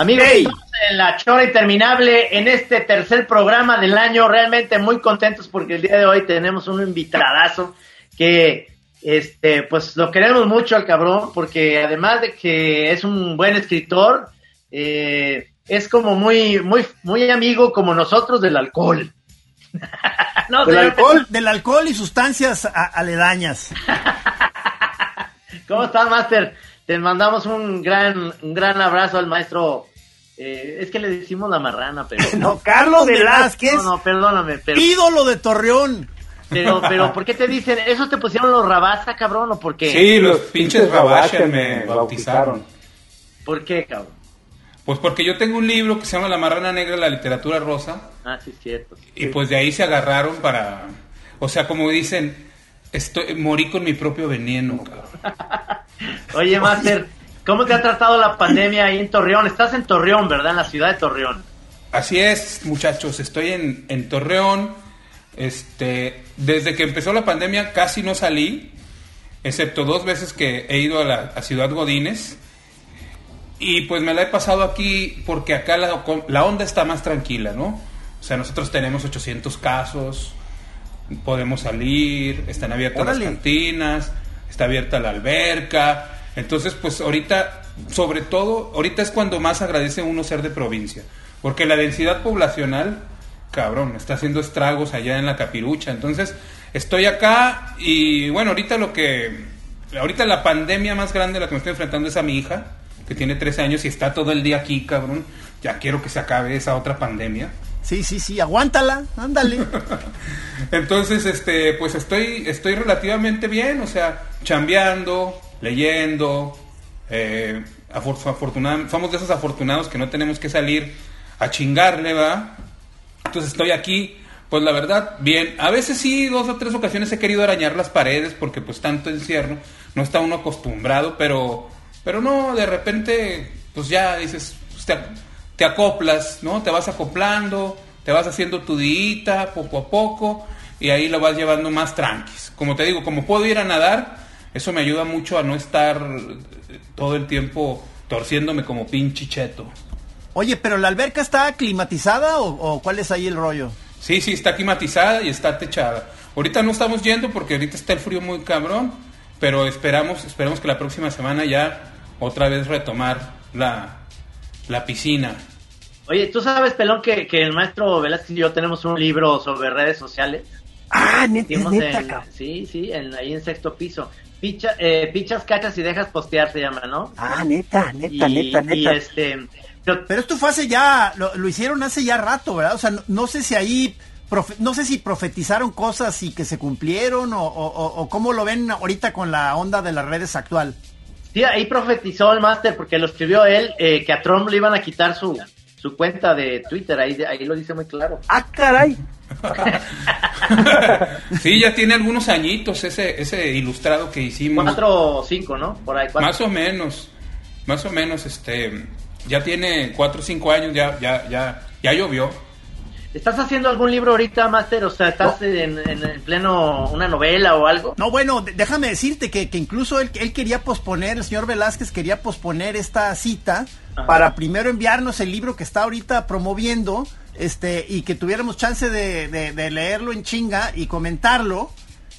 Amigos, estamos en la chora interminable en este tercer programa del año. Realmente muy contentos porque el día de hoy tenemos un invitadazo que, este, pues lo queremos mucho al cabrón porque además de que es un buen escritor, eh, es como muy, muy, muy amigo como nosotros del alcohol. no, del alcohol, del alcohol y sustancias aledañas. ¿Cómo estás, Master? Te mandamos un gran, un gran abrazo al maestro. Eh, es que le decimos la marrana, pero. no, Carlos Velázquez. No, no, perdóname. Pero, ídolo de Torreón. Pero, pero, ¿por qué te dicen? ¿Eso te pusieron los Rabasa, cabrón, o por qué? Sí, los pinches Rabasa me bautizaron. ¿Por qué, cabrón? Pues porque yo tengo un libro que se llama La Marrana Negra de la Literatura Rosa. Ah, sí, cierto. Y pues de ahí se agarraron para. O sea, como dicen, estoy, morí con mi propio veneno, cabrón. Oye, Master, ¿cómo te ha tratado la pandemia ahí en Torreón? Estás en Torreón, ¿verdad? En la ciudad de Torreón. Así es, muchachos, estoy en, en Torreón. Este, desde que empezó la pandemia casi no salí, excepto dos veces que he ido a la Ciudad Godínez. Y pues me la he pasado aquí porque acá la, la, onda está más tranquila, ¿no? O sea, nosotros tenemos 800 casos, podemos salir, están abiertas las cantinas, está abierta la alberca. Entonces, pues ahorita, sobre todo, ahorita es cuando más agradece uno ser de provincia. Porque la densidad poblacional, cabrón, está haciendo estragos allá en la capirucha. Entonces, estoy acá y bueno, ahorita lo que. Ahorita la pandemia más grande a la que me estoy enfrentando es a mi hija, que tiene 13 años y está todo el día aquí, cabrón. Ya quiero que se acabe esa otra pandemia. Sí, sí, sí, aguántala, ándale. Entonces, este, pues estoy, estoy relativamente bien, o sea, chambeando, leyendo, eh, somos de esos afortunados que no tenemos que salir a chingarle, ¿va? Entonces estoy aquí, pues la verdad, bien. A veces sí, dos o tres ocasiones he querido arañar las paredes porque pues tanto encierro, no está uno acostumbrado, pero, pero no, de repente, pues ya dices, pues, te acoplas, ¿no? Te vas acoplando, te vas haciendo tu dita poco a poco y ahí lo vas llevando más tranquis. Como te digo, como puedo ir a nadar, eso me ayuda mucho a no estar todo el tiempo torciéndome como pinche cheto. Oye, pero la alberca está climatizada o, cuál es ahí el rollo? Sí, sí, está climatizada y está techada. Ahorita no estamos yendo porque ahorita está el frío muy cabrón, pero esperamos, esperamos que la próxima semana ya otra vez retomar la, la piscina. Oye, ¿tú sabes, Pelón, que, que el maestro Velázquez y yo tenemos un libro sobre redes sociales? Ah, neta, neta Sí, sí, ahí en sexto piso. Picha, eh, pichas, cachas y dejas postear se llama, ¿no? Ah, neta, neta, neta, neta. este, pero, esto fue hace ya, lo, hicieron hace ya rato, ¿verdad? O sea, no, sé si ahí, no sé si profetizaron cosas y que se cumplieron o, o, cómo lo ven ahorita con la onda de las redes actual. Sí, ahí profetizó el máster porque lo escribió él, eh, que a Trump le iban a quitar su, su cuenta de Twitter, ahí, ahí lo dice muy claro. ¡Ah, caray! sí, ya tiene algunos añitos ese, ese ilustrado que hicimos. Cuatro o cinco, ¿no? Por ahí. Más o menos, más o menos, este, ya tiene cuatro o cinco años, ya, ya, ya, ya llovió. ¿Estás haciendo algún libro ahorita, Master? O sea, ¿estás en, en, pleno una novela o algo? No, bueno, déjame decirte que, que incluso él, él, quería posponer, el señor Velázquez quería posponer esta cita para primero enviarnos el libro que está ahorita promoviendo este y que tuviéramos chance de, de, leerlo en chinga y comentarlo.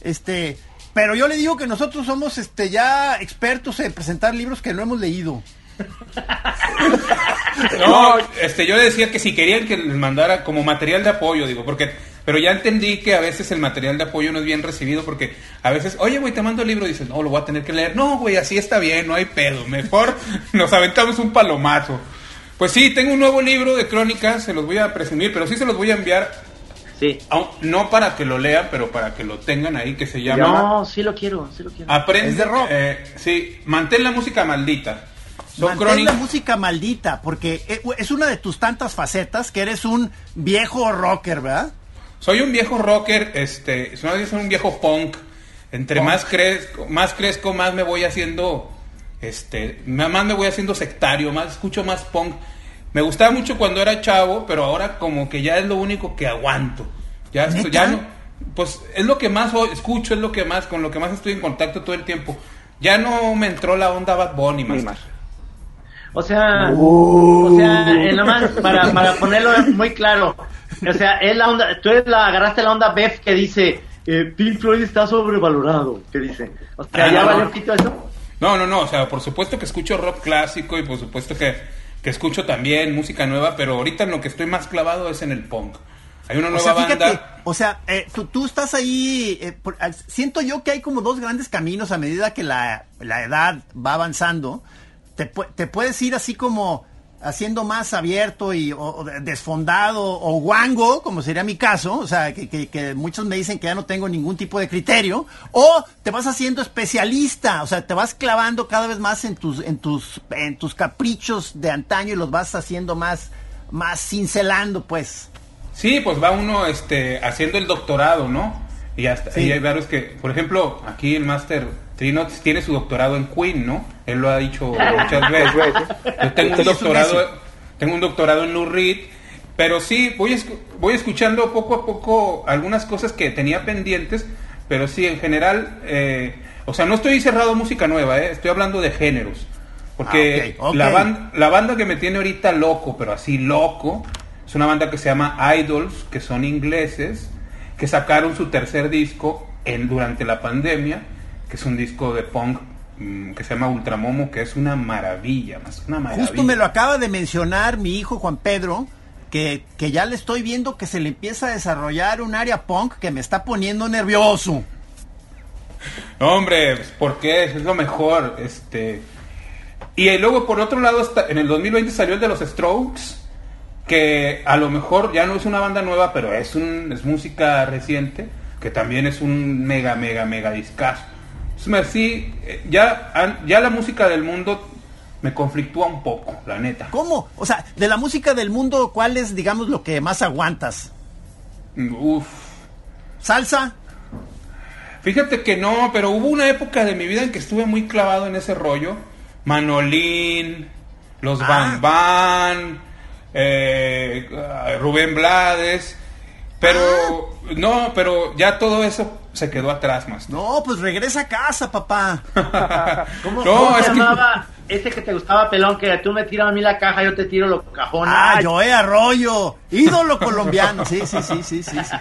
Este, pero yo le digo que nosotros somos este ya expertos en presentar libros que no hemos leído. No, este, yo decía que si querían que les mandara como material de apoyo, digo, porque, pero ya entendí que a veces el material de apoyo no es bien recibido porque a veces, oye, güey, te mando el libro y dices, no, lo voy a tener que leer. No, güey, así está bien, no hay pedo, mejor nos aventamos un palomazo. Pues sí, tengo un nuevo libro de crónicas, se los voy a presumir, pero sí se los voy a enviar. Sí. no para que lo lean, pero para que lo tengan ahí, que se llama... No, sí lo quiero, sí lo quiero. Aprende, es de rock. Eh, sí, mantén la música maldita. Mantén la música maldita, porque e, es una de tus tantas facetas que eres un viejo rocker, ¿verdad? Soy un viejo rocker, este, soy un viejo punk. Entre más crezco, más crezco, más me voy haciendo, este, más me voy haciendo sectario, más escucho más punk. Me gustaba mucho cuando era chavo, pero ahora como que ya es lo único que aguanto. Ya, ya no, pues es lo que más escucho, es lo que más, con lo que más estoy en contacto todo el tiempo. Ya no me entró la onda Bad Bunny más. O sea, o sea, eh, nomás para, para ponerlo muy claro, o sea, es la onda, tú eres la, agarraste la onda Beth que dice, eh, Pink Floyd está sobrevalorado, ¿qué dice? O sea, Ah, ¿ya no, valió no. poquito eso? No, no, no, o sea, por supuesto que escucho rock clásico y por supuesto que, que escucho también música nueva, pero ahorita en lo que estoy más clavado es en el punk. Hay una O nueva sea, fíjate, banda. o sea, eh, tú, tú estás ahí, eh, por- al- siento yo que hay como dos grandes caminos a medida que la, la edad va avanzando. Te, te puedes ir así como haciendo más abierto y o- desfondado o guango, como sería mi caso, o sea, que, que- que muchos me dicen que ya no tengo ningún tipo de criterio, o te vas haciendo especialista, o sea, te vas clavando cada vez más en tus, en tus, en tus caprichos de antaño y los vas haciendo más, más cincelando, pues. Sí, pues va uno este, haciendo el doctorado, ¿no? Y, hasta, Sí. y hay varios que, por ejemplo, aquí el máster Trinots tiene su doctorado en Queen, ¿no? Él lo ha dicho muchas veces. Yo tengo un doctorado, tengo un doctorado en Lou Reed, pero sí, voy, voy escuchando poco a poco algunas cosas que tenía pendientes, pero sí, en general, eh, o sea, no estoy cerrado a música nueva, ¿eh? estoy hablando de géneros. Porque Ah. La, ban- la banda que me tiene ahorita loco, pero así loco, es una banda que se llama Idols, que son ingleses, que sacaron su tercer disco en, durante la pandemia, que es un disco de punk mm, que se llama Ultramomo, que es una maravilla, más una maravilla. Justo me lo acaba de mencionar mi hijo Juan Pedro, que, que ya le estoy viendo que se le empieza a desarrollar un área punk que me está poniendo nervioso. No, hombre, ¿por qué? Es lo mejor. Este. Y eh, luego, por otro lado, está- en el 2020 salió el de los Strokes, que a lo mejor ya no es una banda nueva, pero es, un, es música reciente, que también es un mega, mega, mega discazo. Más, sí, eh, ya, ya la música del mundo me conflictúa un poco, la neta. ¿Cómo? O sea, de la música del mundo, ¿cuál es, digamos, lo que más aguantas? Uf. ¿Salsa? Fíjate que no, pero hubo una época de mi vida en que estuve muy clavado en ese rollo. Manolín, los Ah. Van Van, eh, Rubén Blades. Pero no, pero ya todo eso se quedó atrás más. No, pues regresa a casa, papá. ¿Cómo, No, cómo es se que- llamaba ese que te gustaba, pelón? Que tú me tiras a mí la caja, yo te tiro los cajones. Ah, Joe Arroyo, ídolo colombiano. Sí, sí, sí, sí, sí. sí.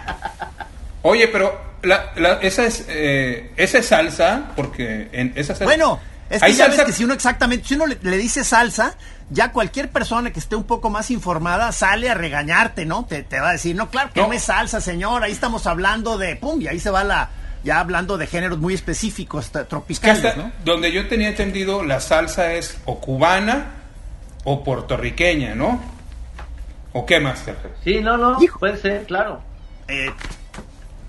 Oye, pero la, la- esa es eh, esa es salsa porque en esa salsa- Bueno, es que hay ya ves salsa que si uno exactamente, si uno le, le dice salsa, ya cualquier persona que esté un poco más informada sale a regañarte, ¿no? Te, te va a decir, no, claro que no. No. es salsa, señor, ahí estamos hablando de, pum, y ahí se va la, ya hablando de géneros muy específicos, tropicales, hasta ¿no? donde yo tenía entendido, la salsa es o cubana o puertorriqueña, ¿no? ¿O qué más? Sergio? Sí, no, no, Hijo. puede ser, claro. Eh,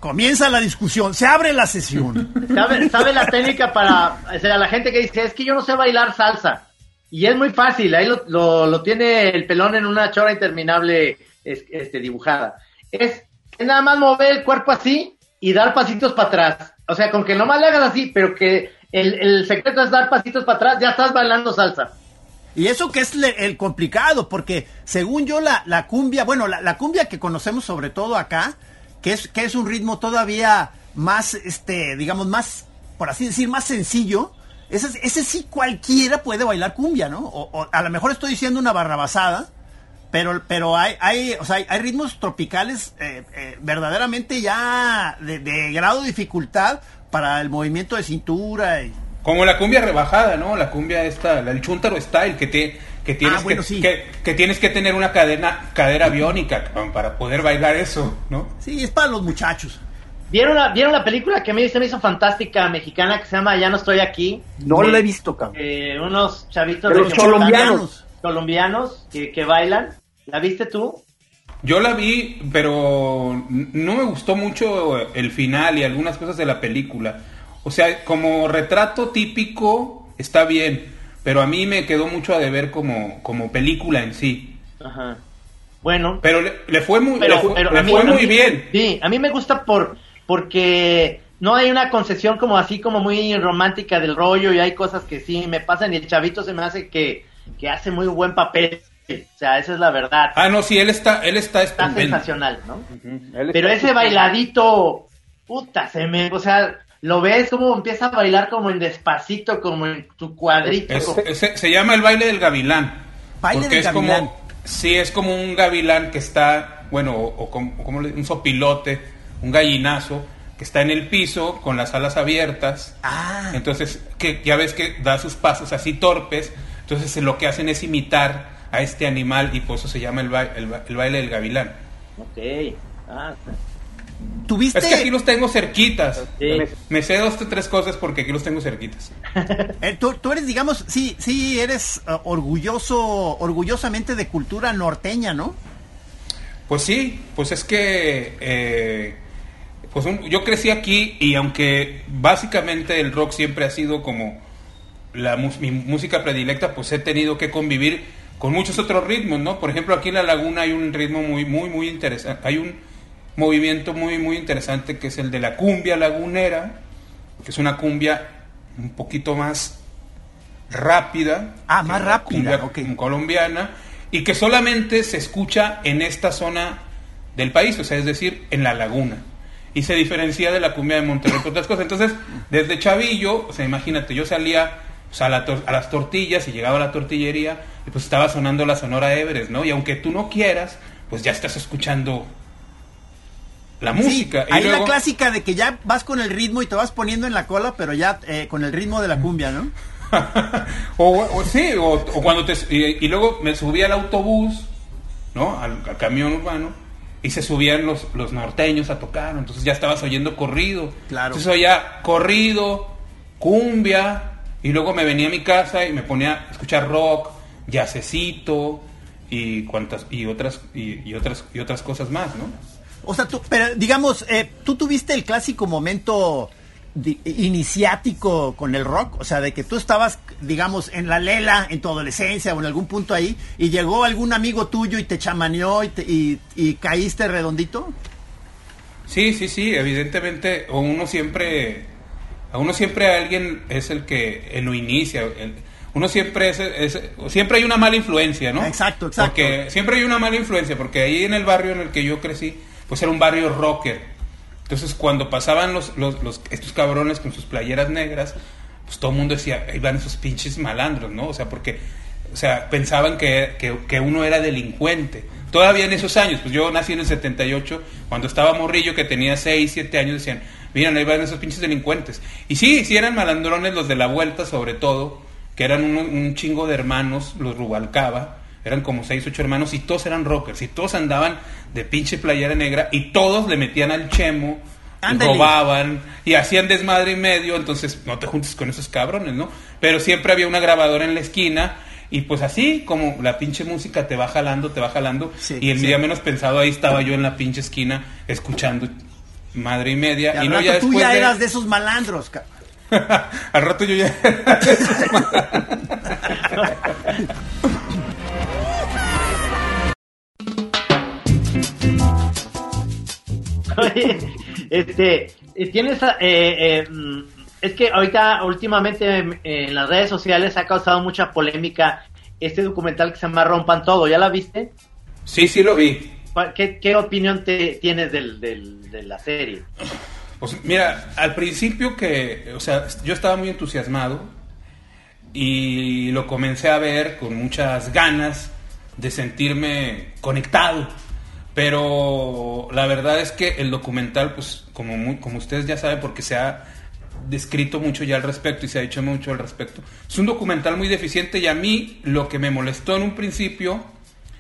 comienza la discusión, se abre la sesión. ¿Sabe, sabe la técnica para o sea, la gente que dice, es que yo no sé bailar salsa? Y es muy fácil, ahí lo, lo, lo tiene el pelón en una chora interminable es- este, dibujada. Es, es nada más mover el cuerpo así y dar pasitos para atrás. O sea, con que nomás le hagas así, pero que el, el secreto es dar pasitos para atrás, ya estás bailando salsa. Y eso que es le- el complicado, porque según yo la, la cumbia, bueno, la, la cumbia que conocemos sobre todo acá, que es, que es un ritmo todavía más, este, digamos, más, por así decir, más sencillo, ese, ese sí cualquiera puede bailar cumbia, ¿no? O, o a lo mejor estoy diciendo una barrabasada, pero, pero hay, hay, o sea, hay, ritmos tropicales eh, eh, verdaderamente ya de, de grado de dificultad para el movimiento de cintura y, Como la cumbia rebajada, ¿no? La cumbia esta, el chuntaro style, que, te, que, tienes Ah, bueno, que, sí. que, que tienes que tener una cadena, cadera biónica para poder bailar eso, ¿no? Sí, es para los muchachos. ¿Vieron la, ¿Vieron la película que a mí se me hizo fantástica mexicana que se llama Ya no estoy aquí? No De- la he visto, cabrón. eh, unos chavitos De los Yucatán, colombianos. colombianos que, que bailan. ¿La viste tú? Yo la vi, pero no me gustó mucho el final y algunas cosas de la película. O sea, como retrato típico está bien, pero a mí me quedó mucho a deber como, como película en sí. Ajá. Bueno, Pero le, le fue muy, pero, le fue, pero le a mí, fue a muy mí- bien. Sí, a mí me gusta por porque no hay una concesión como así como muy romántica del rollo y hay cosas que sí me pasan y el chavito se me hace que, que hace muy buen papel. O sea, esa es la verdad. Ah, no, sí, él está, él está Está sensacional, ¿no? Él Pero ese bailadito, puta, se me, o sea, lo ves como empieza a bailar como en despacito, como en tu cuadrito. se llama el baile del gavilán. Baile del es gavilán. como, sí, es como un gavilán que está, bueno, o, como, un sopilote, un gallinazo, que está en el piso con las alas abiertas. Ah. Entonces, que ya ves que da sus pasos así torpes. Entonces, lo que hacen es imitar a este animal y por eso se llama el, el baile del gavilán. Ok. Ah, ¿Tuviste? Es que aquí los tengo cerquitas. Me, sé dos o tres cosas porque aquí los tengo cerquitas. Eh, tú, eres, digamos, sí, sí, eres uh, orgulloso, orgullosamente de cultura norteña, ¿no? Pues sí, pues es que eh, pues yo crecí aquí y aunque básicamente el rock siempre ha sido como la, mi música predilecta, pues he tenido que convivir con muchos otros ritmos, ¿no? Por ejemplo, aquí en La Laguna hay un ritmo muy, muy, muy interesante. Hay un movimiento muy, muy interesante que es el de la cumbia lagunera, que es una cumbia un poquito más rápida. Ah, más rápida. colombiana. Y que solamente se escucha en esta zona del país, o sea, es decir, en la laguna. Y se diferencia de la cumbia de Monterrey por otras cosas. Entonces, desde Chavillo, o sea, imagínate, yo salía a, a, las tortillas y llegaba a la tortillería y pues estaba sonando la Sonora Everest, ¿no? Y aunque tú no quieras, pues ya estás escuchando la música. y la clásica de que ya vas con el ritmo y te vas poniendo en la cola, pero ya eh, con el ritmo de la cumbia, ¿no? o, sí, o, cuando te... Y, luego me subí al autobús, ¿no? Al, camión urbano, y se subían los, los norteños a tocar, entonces ya estabas oyendo corrido. Claro. Entonces oía corrido, cumbia, y luego me venía a mi casa y me ponía a escuchar rock, yacecito y cuantas y otras y otras y otras cosas más, ¿no? O sea, tú, pero digamos, eh, tú tuviste el clásico momento iniciático con el rock, o sea, de que tú estabas, digamos, en la lela en tu adolescencia o en algún punto ahí, y llegó algún amigo tuyo y te chamaneó y, y, caíste redondito. Sí, sí, sí, evidentemente, o uno siempre, a uno siempre alguien es el que lo inicia, uno siempre es, es, siempre hay una mala influencia, ¿no? Exacto, exacto. Porque siempre hay una mala influencia, porque ahí en el barrio en el que yo crecí, pues era un barrio rocker. Entonces cuando pasaban los, los, estos cabrones con sus playeras negras, pues todo el mundo decía, ahí van esos pinches malandros, ¿no? O sea, porque, o sea, pensaban que, que, uno era delincuente. Todavía en esos años, pues yo nací en el 78, cuando estaba morrillo, que tenía 6, 7 años, decían, miren, ahí van esos pinches delincuentes. Y sí, sí eran malandrones los de la vuelta, sobre todo, que eran un, un chingo de hermanos, los Rubalcaba, eran como seis, ocho hermanos y todos eran rockers y todos andaban de pinche playera negra y todos le metían al chemo, robaban y hacían desmadre y medio, entonces no te juntes con esos cabrones, ¿no? Pero siempre había una grabadora en la esquina y pues así como la pinche música te va jalando, te va jalando y el día menos pensado ahí estaba yo en la pinche esquina escuchando madre y media y, no ya después tú ya eras de esos malandros, al rato yo ya Oye, este, eh, tienes, eh, eh, mm, es que ahorita, últimamente, en las redes sociales ha causado mucha polémica este documental que se llama Rompan Todo, ¿ya la viste? Sí, sí lo vi. ¿Qué, opinión te tienes del, de la serie? Pues mira, al principio que, o sea, yo estaba muy entusiasmado y lo comencé a ver con muchas ganas de sentirme conectado pero la verdad es que el documental, pues como, como ustedes ya saben, porque se ha descrito mucho ya al respecto y se ha dicho mucho al respecto, es un documental muy deficiente y a mí lo que me molestó en un principio,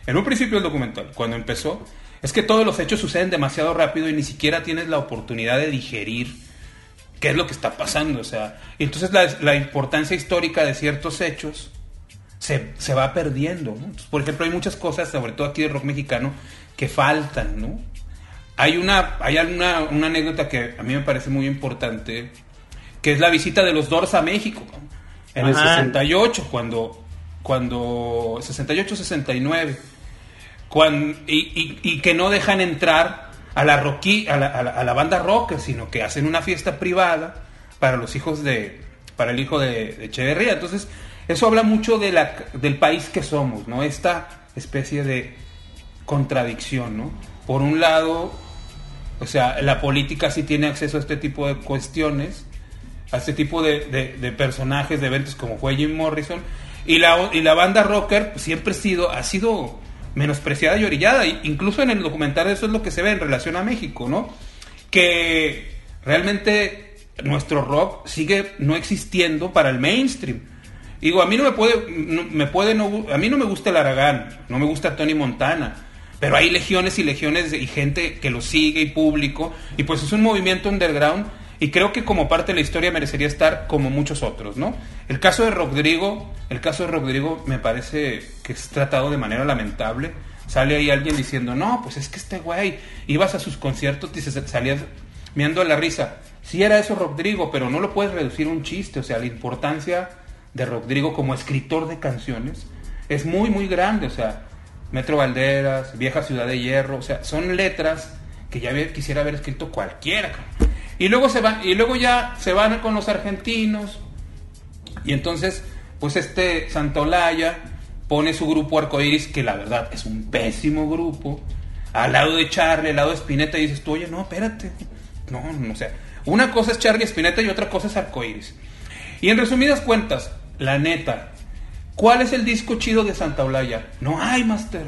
en un principio el documental, cuando empezó, es que todos los hechos suceden demasiado rápido y ni siquiera tienes la oportunidad de digerir qué es lo que está pasando. O sea, y entonces la, la importancia histórica de ciertos hechos se, se va perdiendo. por ejemplo, hay muchas cosas, sobre todo aquí de rock mexicano, que faltan, ¿no? Hay una, hay una, una anécdota que a mí me parece muy importante, que es la visita de los Doors a México, en el 68, cuando, cuando, 68-69, cuando, y, y, que no dejan entrar a la, rocky, a la, a, la, banda rock, sino que hacen una fiesta privada para los hijos de, para el hijo de, de Echeverría. Entonces, eso habla mucho de la, del país que somos, ¿no? Esta especie de contradicción, ¿no? Por un lado, o sea, la política sí tiene acceso a este tipo de cuestiones a este tipo de, personajes, de eventos como fue Jim Morrison. Y la, y la banda rocker siempre ha sido, ha sido menospreciada y orillada. Incluso en el documental eso es lo que se ve en relación a México, ¿no? Que realmente nuestro rock sigue no existiendo para el mainstream. Digo, a mí no me puede, me puede no, a mí no me gusta el Aragán, no me gusta Tony Montana, pero hay legiones y legiones y gente que lo sigue y público, y pues es un movimiento underground y creo que como parte de la historia merecería estar como muchos otros, ¿no? El caso de Rodrigo, el caso de Rodrigo me parece que es tratado de manera lamentable. Sale ahí alguien diciendo, no, pues es que este güey, ibas a sus conciertos y se salías viendo la risa. Sí era eso Rodrigo, pero no lo puedes reducir a un chiste. O sea, la importancia de Rodrigo como escritor de canciones es muy, muy grande. O sea, Metro Valderas, Vieja Ciudad de Hierro, o sea, son letras que ya quisiera haber escrito cualquiera. Y luego, se van, y luego ya se van con los argentinos. Y entonces, pues este Santolaya pone su grupo Arcoiris, que la verdad es un pésimo grupo, al lado de Charlie, al lado de Spinetta, y dices tú, oye, no, espérate. No, no, o sea, una cosa es Charlie Spinetta y otra cosa es Arcoiris. Y en resumidas cuentas, la neta, ¿cuál es el disco chido de Santa Olaya? No hay, Master.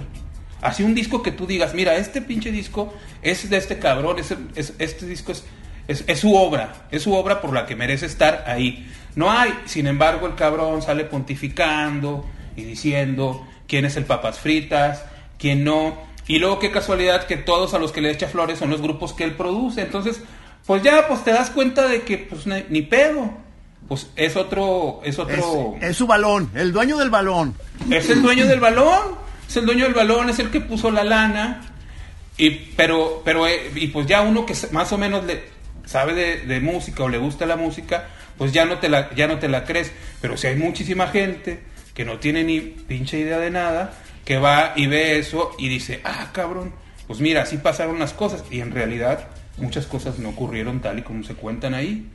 Así un disco que tú digas, mira, este pinche disco es de este cabrón, este disco es es, su obra, es su obra por la que merece estar ahí. No hay, sin embargo, el cabrón sale pontificando y diciendo quién es el papas fritas, quién no. Y luego qué casualidad que todos a los que le echa flores son los grupos que él produce. Entonces, pues ya pues te das cuenta de que pues ni, pedo. Pues es otro es otro es, su balón, el dueño del balón. Es el dueño del balón. Es el dueño del balón, es el que puso la lana. Y pero pero eh, y pues ya uno que más o menos le sabe de, música o le gusta la música, pues ya no, te la, ya no te la crees. Pero si hay muchísima gente que no tiene ni pinche idea de nada, que va y ve eso y dice, ah, cabrón, pues mira, así pasaron las cosas. Y en realidad muchas cosas no ocurrieron tal y como se cuentan ahí.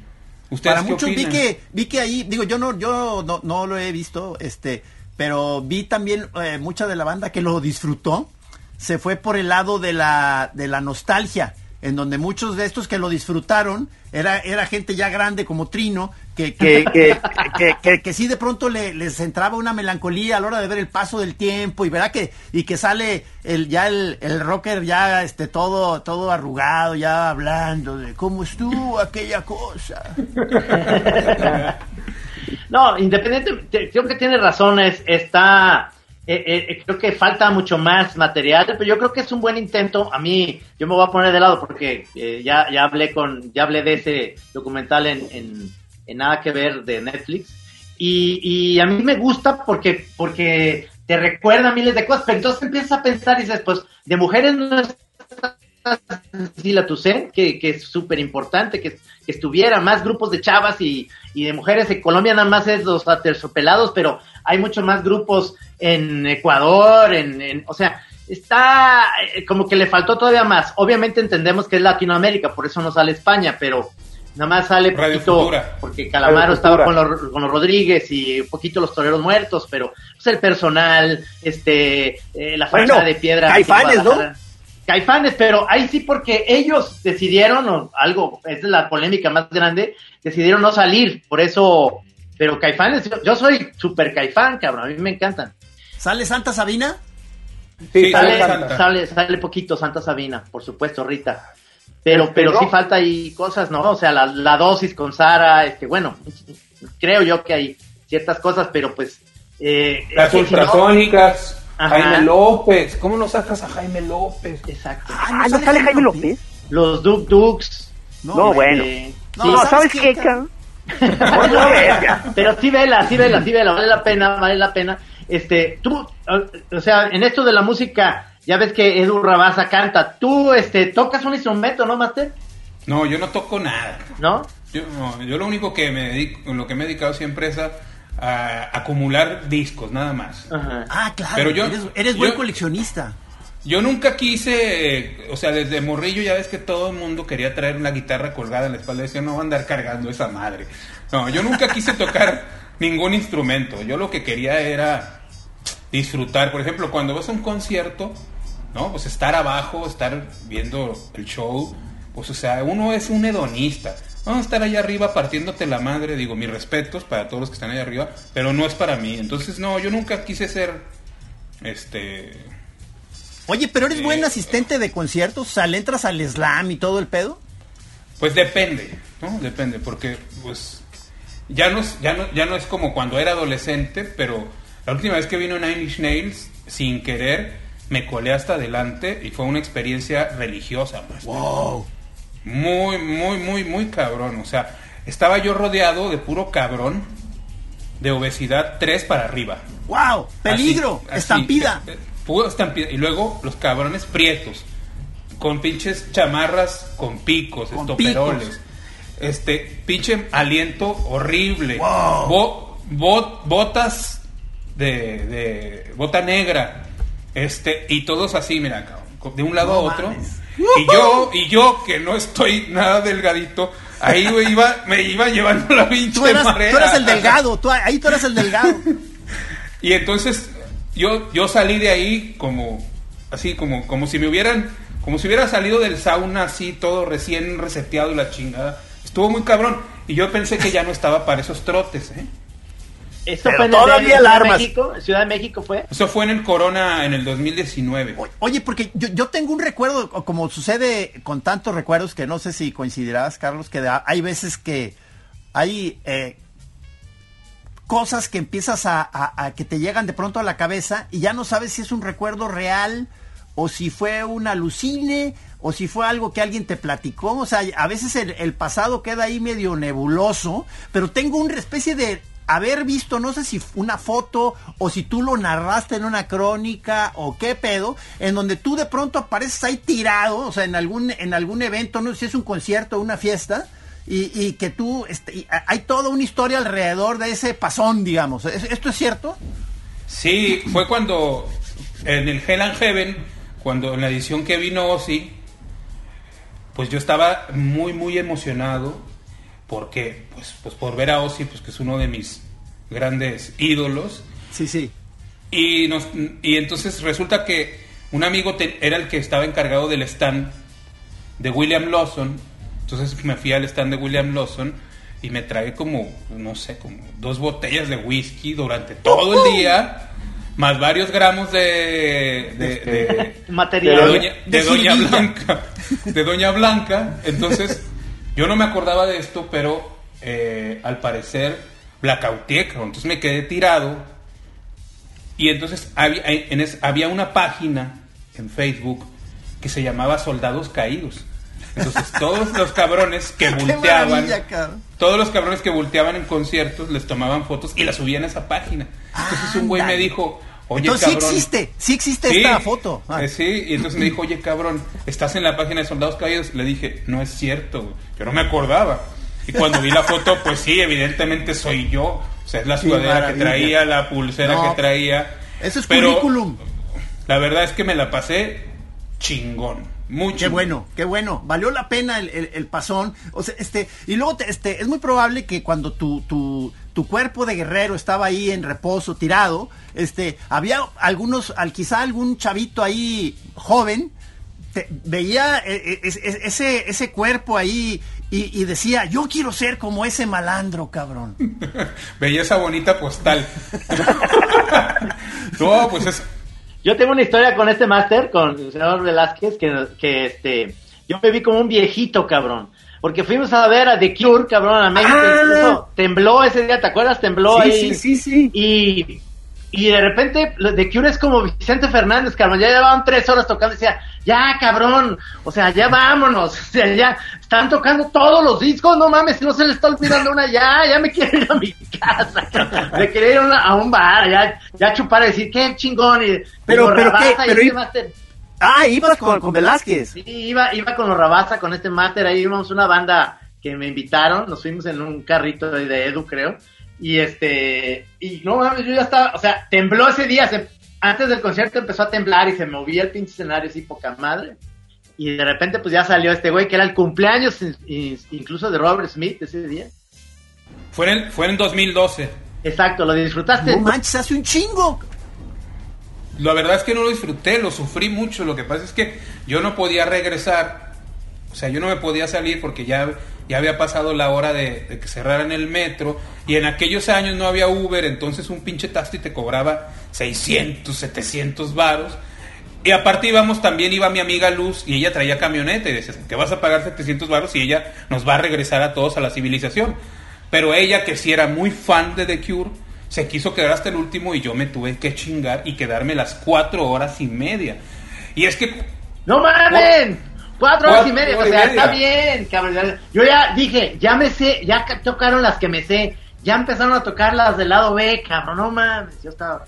¿Ustedes Para muchos vi que, vi que ahí, digo, yo no, yo no, no lo he visto, este, pero vi también eh, mucha de la banda que lo disfrutó, se fue por el lado de la, de la nostalgia en donde muchos de estos que lo disfrutaron era, era gente ya grande como Trino, que, que, que, que, sí de pronto le, les entraba una melancolía a la hora de ver el paso del tiempo y verá que, y que sale el, ya el, el rocker ya este todo, todo arrugado, ya hablando de cómo estuvo aquella cosa. no, independiente, creo que tiene razón, está eh, eh, creo que falta mucho más material, pero yo creo que es un buen intento. A mí, yo me voy a poner de lado porque eh, ya, ya hablé con, ya hablé de ese documental en, en, Nada que ver de Netflix. Y, y, a mí me gusta porque, porque te recuerda miles de cosas, pero entonces empiezas a pensar y dices, pues, de mujeres no es la Tucen, que, que es súper importante que, que, estuviera más grupos de chavas y, y, de mujeres. En Colombia nada más es los aterciopelados, pero hay muchos más grupos en Ecuador, en, o sea, está eh, como que le faltó todavía más. Obviamente entendemos que es Latinoamérica, por eso no sale España, pero nada más sale poquito, porque Calamaro estaba con los, con los Rodríguez y un poquito los toreros muertos, pero pues el personal, este, eh, la falta de piedra. Caifanes, ¿no? Caifanes, pero ahí sí porque ellos decidieron, o algo, esa es la polémica más grande, decidieron no salir, por eso, pero Caifanes, yo, soy súper Caifán, cabrón, a mí me encantan. ¿Sale Santa Sabina? Sí, sale, sale, poquito Santa Sabina, por supuesto, Rita. Pero, este, pero sí falta ahí cosas, ¿no? O sea, la, dosis con Sara, este, bueno, creo yo que hay ciertas cosas, pero pues... Eh, Las ultrasónicas, Jaime López, ¿cómo no sacas a Jaime López? Exacto. Ah, ¿no, sale Jaime López? Los Duk Dukes. No, bueno. no, ¿sabes qué? pero sí vela, sí vela, sí vela, vale la pena, vale la pena. Este, tú, o sea, en esto de la música, ya ves que Edu Rabasa canta. ¿Tú, este, tocas un instrumento, no, Master? No, yo no toco nada. ¿No? Yo, yo lo único que me dedico, lo que me he dedicado siempre es a, acumular discos, nada más. Ah, claro. Pero yo, eres, buen coleccionista. Yo nunca quise, o sea, desde morrillo ya ves que todo el mundo quería traer una guitarra colgada en la espalda y decía, no voy a andar cargando esa madre. No, yo nunca quise tocar ningún instrumento. Yo lo que quería era disfrutar. Por ejemplo, cuando vas a un concierto, ¿no? Pues estar abajo, estar viendo el show, pues o sea, uno es un hedonista. vamos a estar allá arriba partiéndote la madre, digo, mis respetos para todos los que están allá arriba, pero no es para mí. Entonces, no, yo nunca quise ser, este... Oye, pero eres buen asistente de conciertos, o sea, ¿le entras al slam y todo el pedo? Pues depende, ¿no? Depende, porque pues ya no, es, ya no, ya no es como cuando era adolescente, pero la última vez que vino Nine Inch Nails, sin querer, me colé hasta adelante y fue una experiencia religiosa. Pues, wow. Muy, muy, muy, muy cabrón. O sea, estaba yo rodeado de puro cabrón de obesidad 3 para arriba. ¡Wow! ¡Peligro! ¡Estampida! Eh, eh, estampida. Y luego los cabrones prietos, con pinches chamarras con picos, estoperoles. Este, pinche aliento horrible. Wow. botas de, de, bota negra. Este, y todos así, mira, de un lado a otro. Y yo, y yo, que no estoy nada delgadito, ahí iba, me iba llevando la pinche tú eras, Tú eras el delgado, tú, ahí tú eras el delgado. y entonces yo, yo salí de ahí como, así como, como si me hubieran, como si hubiera salido del sauna así, todo recién reseteado y la chingada. Estuvo muy cabrón. Y yo pensé que ya no estaba para esos trotes, ¿eh? ¿Esto fue en todavía el Ciudad de México? ¿Ciudad de México fue? Eso fue en el Corona en el 2019. Oye, porque yo, yo tengo un recuerdo, como sucede con tantos recuerdos, que no sé si coincidirás, Carlos, que hay veces que hay eh, cosas que empiezas a, a, que te llegan de pronto a la cabeza y ya no sabes si es un recuerdo real o si fue un alucine o si fue algo que alguien te platicó. O sea, a veces el, el pasado queda ahí medio nebuloso, pero tengo una especie de haber visto, no sé si una foto o si tú lo narraste en una crónica o qué pedo, en donde tú de pronto apareces ahí tirado, o sea, en algún, en algún evento, no sé si es un concierto o una fiesta, y, que tú, este, hay toda una historia alrededor de ese pasón, digamos. ¿Esto es cierto? Sí, fue cuando en el Hell and Heaven, cuando en la edición que vino Ozzy, pues yo estaba muy, muy emocionado porque pues, pues por ver a Ozzy, pues que es uno de mis grandes ídolos. Sí, sí. Y, nos, y entonces resulta que un amigo era el que estaba encargado del stand de William Lawson. Entonces me fui al stand de William Lawson y me tragué como, no sé, como dos botellas de whisky durante todo el día, más varios gramos de, de, material de Doña Blanca. De Doña Blanca. Entonces yo no me acordaba de esto, pero eh, al parecer blackouté, entonces me quedé tirado. Y entonces había, en había una página en Facebook que se llamaba Soldados Caídos. Entonces todos los cabrones que volteaban, todos los cabrones que volteaban en conciertos les tomaban fotos y las subían a esa página. Entonces un güey me dijo, Oye, entonces sí existe, sí existe esta foto. Ah. Eh, sí, y entonces me dijo, oye, cabrón, ¿estás en la página de Soldados Caídos? Le dije, no es cierto, yo no me acordaba. Y cuando vi la foto, pues sí, evidentemente soy yo. O sea, es la sudadera que traía, la pulsera que traía. Eso es currículum. La verdad es que me la pasé chingón. Muy Qué bueno, qué bueno. Valió la pena el, el, pasón. O sea, este, y luego este, es muy probable que cuando tu, tu, tu cuerpo de guerrero estaba ahí en reposo, tirado, este, había algunos, al, quizá algún chavito ahí joven, veía eh, eh, ese, ese cuerpo ahí y, decía, yo quiero ser como ese malandro, cabrón. veía esa bonita postal. no, pues es... Yo tengo una historia con este máster, con el senador Velázquez, que, que este, yo me vi como un viejito, cabrón. Porque fuimos a ver a The Cure, cabrón, a México. Ah. tembló ese día, ¿te acuerdas? Tembló ahí. Sí, sí, sí. Y, y de repente The Cure es como Vicente Fernández, cabrón. Ya llevaban tres horas tocando y decía, ya, cabrón. O sea, ya vámonos. O sea, ya están tocando todos los discos. No mames, no se le está olvidando una, ya, ya me quiero ir a mi casa. Me quiero ir a, un bar, ya, ya chupar y decir, qué chingón. Y, pero, pero, ¿qué? Pero, Ah, ibas con, con Velázquez. Sí, iba, iba con los Rabasa, con este máster, ahí íbamos una banda que me invitaron, nos fuimos en un carrito de Edu, creo, y este, y no mames, yo ya estaba, o sea, tembló ese día, antes del concierto empezó a temblar y se movía el pinche escenario así poca madre, y de repente pues ya salió este güey que era el cumpleaños incluso de Robert Smith ese día. Fue en, fue en 2012. Exacto, lo disfrutaste. No manches, hace un chingo. La verdad es que no lo disfruté, lo sufrí mucho. Lo que pasa es que yo no podía regresar, o sea, yo no me podía salir porque ya ya había pasado la hora de, que cerraran el metro, y en aquellos años no había Uber, entonces un pinche taxi te cobraba 600, 700 varos. Y aparte íbamos también, iba mi amiga Luz y ella traía camioneta y decía, que vas a pagar 700 varos y ella nos va a regresar a todos a la civilización. Pero ella, que sí era muy fan de The Cure, se quiso quedar hasta el último y yo me tuve que chingar y quedarme las cuatro horas y media. Y es que... ¡No mames! Cuatro, horas y media, o sea, está bien, cabrón. Yo ya dije, ya me sé, ya tocaron las que me sé, ya empezaron a tocar las del lado B, cabrón, no mames, yo estaba...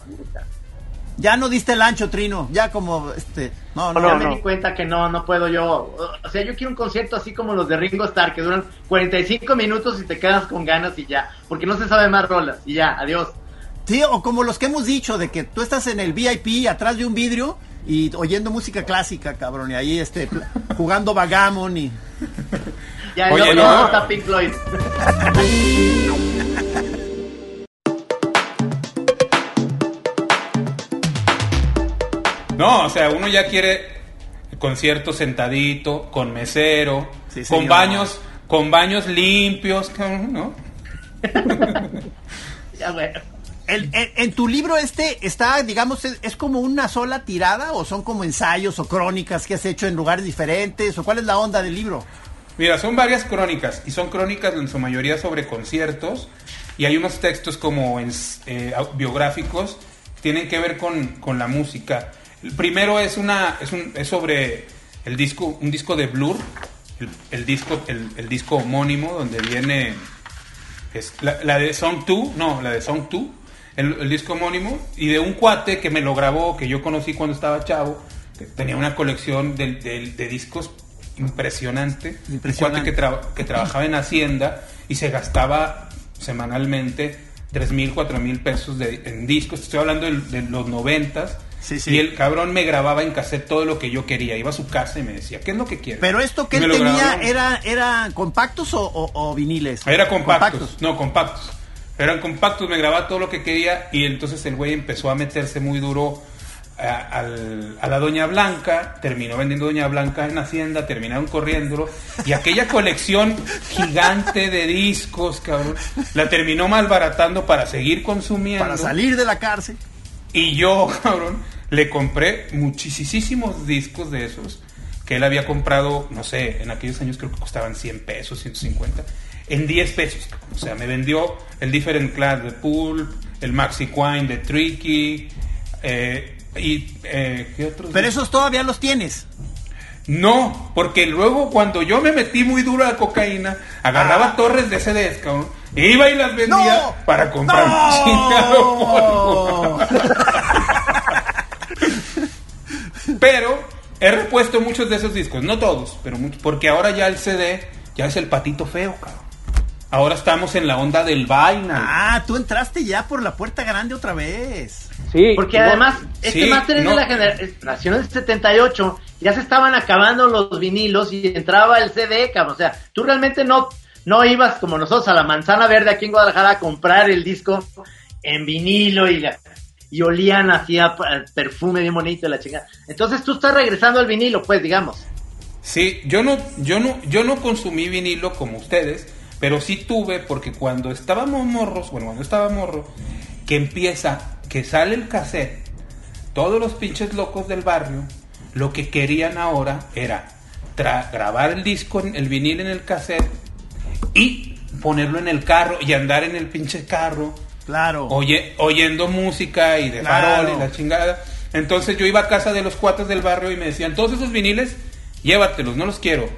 Ya no diste el ancho, Trino. Ya como, este, no, no. Ya me di cuenta que no, no puedo yo. O sea, yo quiero un concierto así como los de Ringo Starr, que duran 45 minutos y te quedas con ganas y ya. Porque no se sabe más rolas y ya, adiós. Sí, o como los que hemos dicho, de que tú estás en el VIP atrás de un vidrio y oyendo música clásica, cabrón, y ahí este, jugando Vagamon y... Ya, Oye, no, está Pink Floyd. No, o sea, uno ya quiere concierto sentadito, con mesero, con baños, con baños limpios, ¿no? ya bueno. en, tu libro este está, digamos, es, como una sola tirada o son como ensayos o crónicas que has hecho en lugares diferentes o cuál es la onda del libro? Mira, son varias crónicas y son crónicas en su mayoría sobre conciertos y hay unos textos como en, eh, biográficos que tienen que ver con, con la música. El primero es una es, un, es sobre el disco un disco de Blur, el, disco el, disco homónimo donde viene es la, de Song 2, no, la de Song 2, el, disco homónimo y de un cuate que me lo grabó, que yo conocí cuando estaba chavo, que tenía una colección de, de, discos impresionante, impresionante. un cuate que, que trabajaba en Hacienda y se gastaba semanalmente 3 mil, 4 mil pesos de, en discos, estoy hablando de, de los noventas y el cabrón me grababa en cassette todo lo que yo quería. Iba a su casa y me decía, ¿qué es lo que quieres? Pero esto que él tenía, era, ¿era compactos o, viniles? Era compactos. No, compactos. Eran compactos, me grababa todo lo que quería y entonces el güey empezó a meterse muy duro a, la Doña Blanca, terminó vendiendo Doña Blanca en Hacienda, terminaron corriéndolo y aquella colección gigante de discos, cabrón, la terminó malbaratando para seguir consumiendo. Para salir de la cárcel. Y yo, cabrón, le compré muchísimos discos de esos que él había comprado, no sé, en aquellos años creo que costaban 100 pesos, 150, en 10 pesos. O sea, me vendió el Different Class de Pulp, el Maxi Quine de Tricky, eh, y eh, ¿qué otros? Pero esos todavía los tienes. No, porque luego cuando yo me metí muy duro a cocaína, agarraba ah. torres de CDs, cabrón, Iba y las vendía para comprar chingado pero he repuesto muchos de esos discos, no todos, pero muchos, porque ahora ya el CD ya es el patito feo, cabrón. Ahora estamos en la onda del vaina. Ah, tú entraste ya por la puerta grande otra vez. Sí. Porque además, este máster es de la generación del 78, ya se estaban acabando los vinilos y entraba el CD, cabrón. O sea, tú realmente no no ibas como nosotros a la manzana verde aquí en Guadalajara a comprar el disco en vinilo y, y olían hacía perfume bien bonito la chingada. Entonces tú estás regresando al vinilo, pues, digamos. Sí, yo no, yo no, yo no consumí vinilo como ustedes, pero sí tuve, porque cuando estábamos morros, bueno, cuando estaba morro, que empieza, que sale el cassette, todos los pinches locos del barrio, lo que querían ahora era grabar el disco, el vinilo en el cassette y ponerlo en el carro y andar en el pinche carro. Claro. Oye, oyendo música y de farol y la chingada. Entonces yo iba a casa de los cuates del barrio y me decían, todos esos viniles, llévatelos, no los quiero.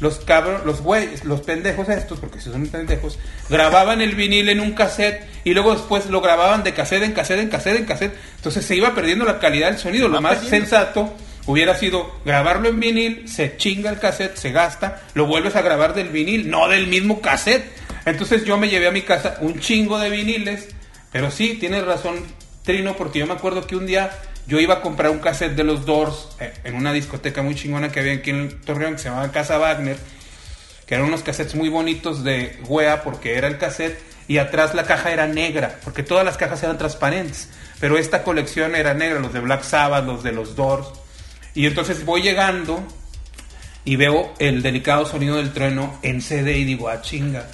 Los cabros, los güeyes, los pendejos estos, porque si son pendejos, grababan el vinil en un cassette y luego después lo grababan de cassette en cassette en cassette en cassette. Entonces se iba perdiendo la calidad del sonido. lo más sensato hubiera sido grabarlo en vinil, se chinga el cassette, se gasta, lo vuelves a grabar del vinil, no del mismo cassette. Entonces yo me llevé a mi casa un chingo de viniles, pero sí, tienes razón, Trino, porque yo me acuerdo que un día yo iba a comprar un cassette de los Doors eh, en una discoteca muy chingona que había aquí en Torreón, que se llamaba Casa Wagner, que eran unos cassettes muy bonitos de wea, porque era el cassette, y atrás la caja era negra, porque todas las cajas eran transparentes, pero esta colección era negra, los de Black Sabbath, los de los Doors. Y entonces voy llegando y veo el delicado sonido del trueno en CD y digo, ah, chinga,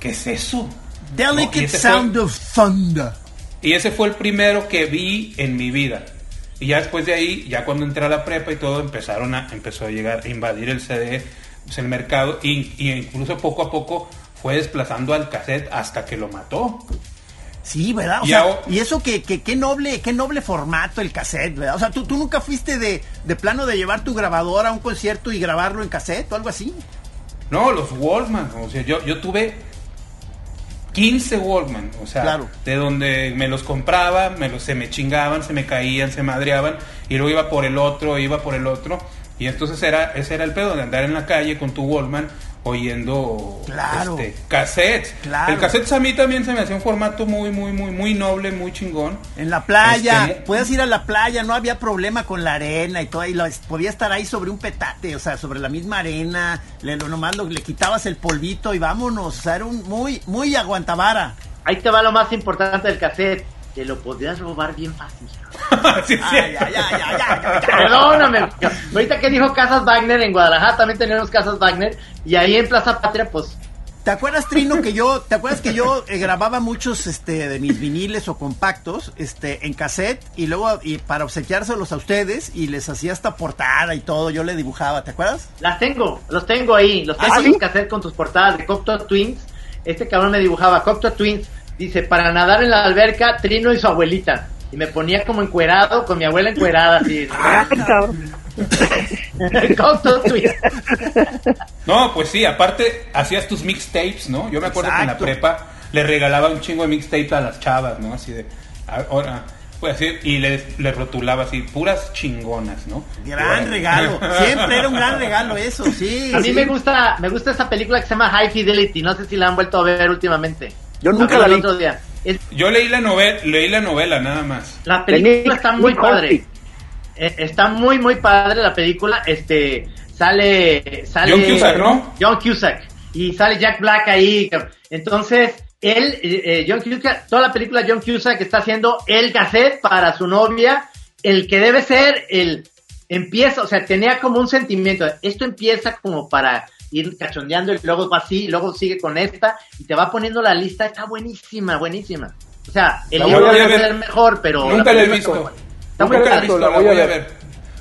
¿qué es eso? Delicate Sound of Thunder. Y ese fue el primero que vi en mi vida. Y ya después de ahí, ya cuando entré a la prepa y todo, empezaron a, empezó a llegar, a invadir el CD, pues, el mercado, y, y incluso poco a poco fue desplazando al cassette hasta que lo mató. Sí, ¿verdad? O sea, y eso que, que, qué noble, qué noble formato el cassette, ¿verdad? O sea, ¿tú, tú nunca fuiste de, de plano de llevar tu grabadora a un concierto y grabarlo en cassette o algo así. No, los Walkman, o sea, yo, yo tuve 15 Walkman, o sea, de donde me los compraba, me los, se me chingaban, se me caían, se madreaban, y luego iba por el otro, iba por el otro, y entonces era, ese era el pedo de andar en la calle con tu Walkman oyendo claro. este, cassettes. El cassette a mí también se me hacía un formato muy, muy, muy, muy noble, muy chingón. En la playa, este, puedes ir a la playa, no había problema con la arena y todo, y podía estar ahí sobre un petate, o sea, sobre la misma arena, le, lo, nomás le quitabas el polvito y vámonos, o sea, era un muy, muy aguantavara. Ahí te va lo más importante del cassette, te lo podías robar bien fácil. sí, Perdóname. Ahorita que dijo Casas Wagner en Guadalajara también tenemos Casas Wagner y ahí en Plaza Patria pues ¿Te acuerdas, Trino, que yo, te acuerdas que yo eh, grababa muchos este, de mis viniles o compactos este, en cassette y luego y para obsequiárselos a ustedes y les hacía esta portada y todo, yo le dibujaba, ¿te acuerdas? Las tengo, los tengo ahí, los tengo ¿Ah, en cassette con tus portadas de Cocteau Twins. Este cabrón me dibujaba Cocteau Twins, dice, para nadar en la alberca, Trino y su abuelita y me ponía como encuerado con mi abuela encuerada así. no, pues sí, aparte hacías tus mixtapes, ¿no? Yo me acuerdo que en la prepa le regalaba un chingo de mixtapes a las chavas, ¿no? Así de ahora pues así, y le, le, rotulaba así, puras chingonas, ¿no? Gran regalo, siempre era un gran regalo eso, sí. A mí me gusta, me gusta esa película que se llama High Fidelity, no sé si la han vuelto a ver últimamente. Yo nunca la vi. Otro día. Yo leí la novela, leí la novela nada más. La película está muy padre. Eh, está muy muy padre la película. Este sale sale John Cusack, ¿no? John Cusack y sale Jack Black ahí. Entonces él, eh, eh, John Cusack, toda la película John Cusack está haciendo el cassette para su novia, el que debe ser el empieza, o sea, tenía como un sentimiento. Esto empieza como para ir cachondeando y luego va así y luego sigue con esta y te va poniendo la lista, está buenísima, buenísima. O sea, el libro debe ser mejor, pero... Nunca la he visto. Está muy visto, la voy a ver.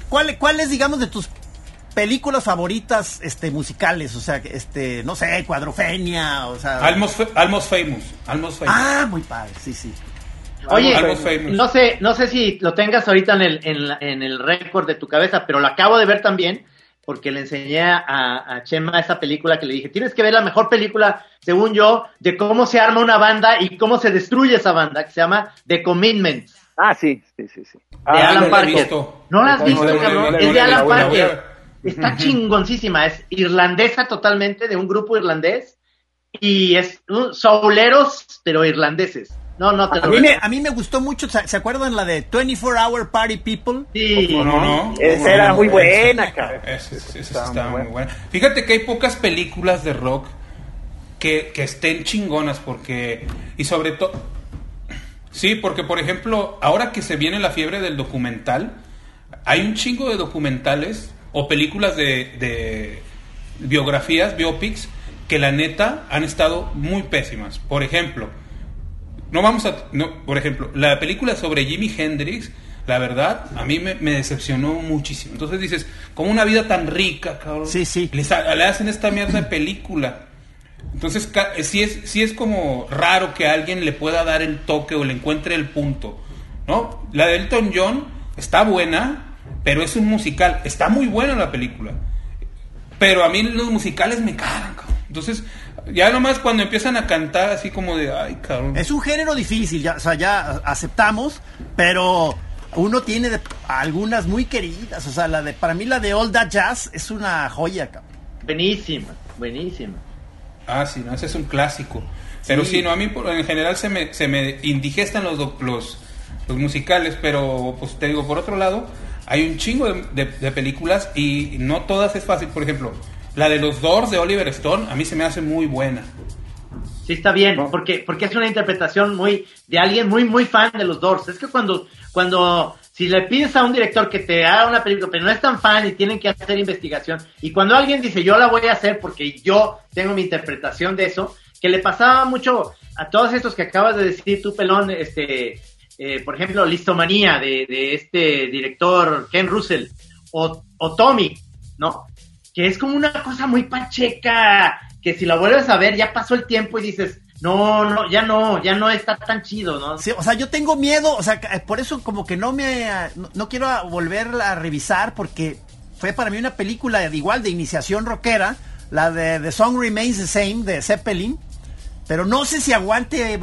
¿Cuál, ¿Cuál es, digamos, de tus películas favoritas este musicales, o sea, este, no sé, Cuadrofenia, o sea, Almost, Almost Famous, Almost Famous. Ah, muy padre, sí, sí. Oye, no sé, no sé si lo tengas ahorita en el, en, en el récord de tu cabeza, pero lo acabo de ver también porque le enseñé a, Chema esa película que le dije, tienes que ver la mejor película, según yo, de cómo se arma una banda y cómo se destruye esa banda, que se llama The Commitment. Ah, sí, sí, sí. sí. De ah, Alan Parker. ¿No la has visto, cabrón? Es de Alan Parker. Está chingoncísima, es irlandesa totalmente, de un grupo irlandés, y es uh, souleros, pero irlandeses. No, no te a, mí me, a mí me gustó mucho, ¿se acuerdan la de 24 Hour Party People? Sí, no, no, Esa era muy buena, cara. Esa, estaba muy buena. Fíjate que hay pocas películas de rock que, que estén chingonas porque y sobre todo Sí, porque por ejemplo, ahora que se viene la fiebre del documental, hay un chingo de documentales o películas de, de biografías, biopics que la neta han estado muy pésimas. Por ejemplo, no vamos a, no, por ejemplo, la película sobre Jimi Hendrix, la verdad, a mí me, decepcionó muchísimo. Entonces dices, como una vida tan rica, cabrón. Sí, sí. Le, hacen esta mierda de película. Entonces, sí es, sí es como raro que alguien le pueda dar el toque o le encuentre el punto, ¿no? La de Elton John está buena, pero es un musical. Está muy buena la película. Pero a mí los musicales me cagan, cabrón. Entonces, ya nomás cuando empiezan a cantar así como de, ay, cabrón. Es un género difícil, ya, o sea, ya aceptamos, pero uno tiene algunas muy queridas, o sea, la de, para mí la de All That Jazz es una joya, cabrón. Buenísima, buenísima. Ah, sí, no, ese es un clásico. Pero sí, no, a mí en general se me, se me indigestan los, los, los musicales, pero pues te digo, por otro lado, hay un chingo de, de películas y no todas es fácil. Por ejemplo, la de los Doors de Oliver Stone a mí se me hace muy buena. Sí, está bien, porque, porque es una interpretación muy de alguien muy, muy fan de los Doors. Es que cuando, cuando si le pides a un director que te haga una película, pero no es tan fan y tienen que hacer investigación, y cuando alguien dice yo la voy a hacer porque yo tengo mi interpretación de eso, que le pasaba mucho a todos estos que acabas de decir tú, Pelón, este, eh, por ejemplo, Listomanía de, de este director Ken Russell, o, o Tommy, ¿no? Que es como una cosa muy pacheca, que si la vuelves a ver ya pasó el tiempo y dices, no, no, ya no, ya no está tan chido, ¿no? Sí, o sea, yo tengo miedo, o sea, eh, por eso como que no me, no, no quiero volverla a revisar porque fue para mí una película igual de iniciación rockera, la de The Song Remains the Same de Zeppelin, pero no sé si aguante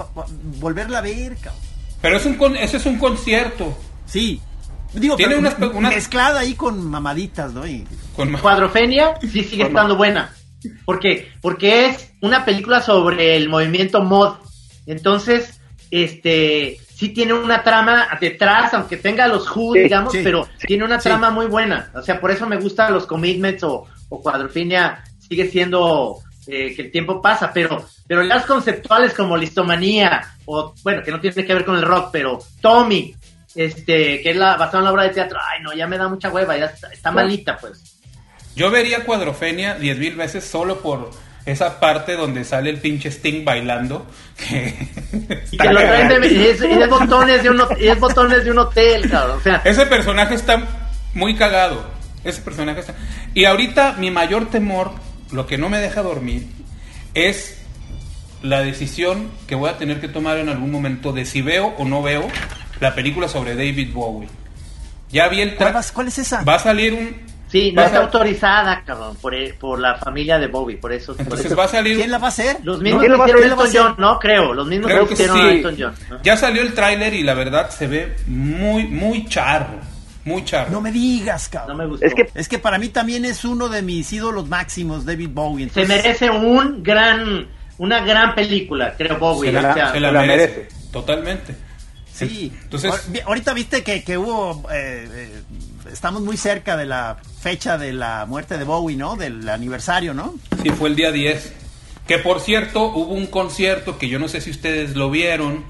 volverla a ver, cabrón. Pero es un con, ese es un concierto. Sí. Digo, Tiene unas- unas- mezclada ahí con mamaditas, ¿no? Y- Con Cuadrofenia sí sigue estando buena. ¿Por qué? Porque es una película sobre el movimiento mod. Entonces, este, sí tiene una trama detrás, aunque tenga los Who, Sí, digamos, sí, pero sí, tiene una sí. trama muy buena. O sea, por eso me gustan los commitments o, o Cuadrofenia sigue siendo eh, que el tiempo pasa, pero, pero las conceptuales como Listomanía, o bueno, que no tiene que ver con el rock, pero Tommy, este, que es la, basada en la obra de teatro, ay no, ya me da mucha hueva, ya está, está malita, pues. Yo vería Cuadrofenia diez mil veces solo por esa parte donde sale el pinche Sting bailando. Que Y que lo traen de, y es, y es botones de un, y es botones de un hotel, cabrón. O sea, Ese personaje está muy cagado. Ese personaje está. Y ahorita mi mayor temor, lo que no me deja dormir, es la decisión que voy a tener que tomar en algún momento de si veo o no veo la película sobre David Bowie. Ya vi el ¿Cuál, cuál es esa? Va a salir un. sí, no a está autorizada, cabrón, por, e- por la familia de Bobby, por eso. por Entonces eso. va a salir. ¿Quién la va a hacer? Los mismos ¿Quién que lo va a hicieron Elton? John, no creo, los mismos Creo que hicieron sí. Elton John. ¿no? Ya salió el tráiler y la verdad se ve muy, muy charro. Muy charro. No me digas, No cabrón. me gustó. Es que Es que para mí también es uno de mis ídolos máximos, David Bowie. se merece un gran, una gran película, creo Bowie. se la, o sea, se la se la merece. merece. Totalmente. Sí. Entonces- ahorita viste que, que hubo. eh, eh, estamos muy cerca de la fecha de la muerte de Bowie, ¿no? Del aniversario, ¿no? Sí, fue el día 10. Que por cierto, hubo un concierto que yo no sé si ustedes lo vieron,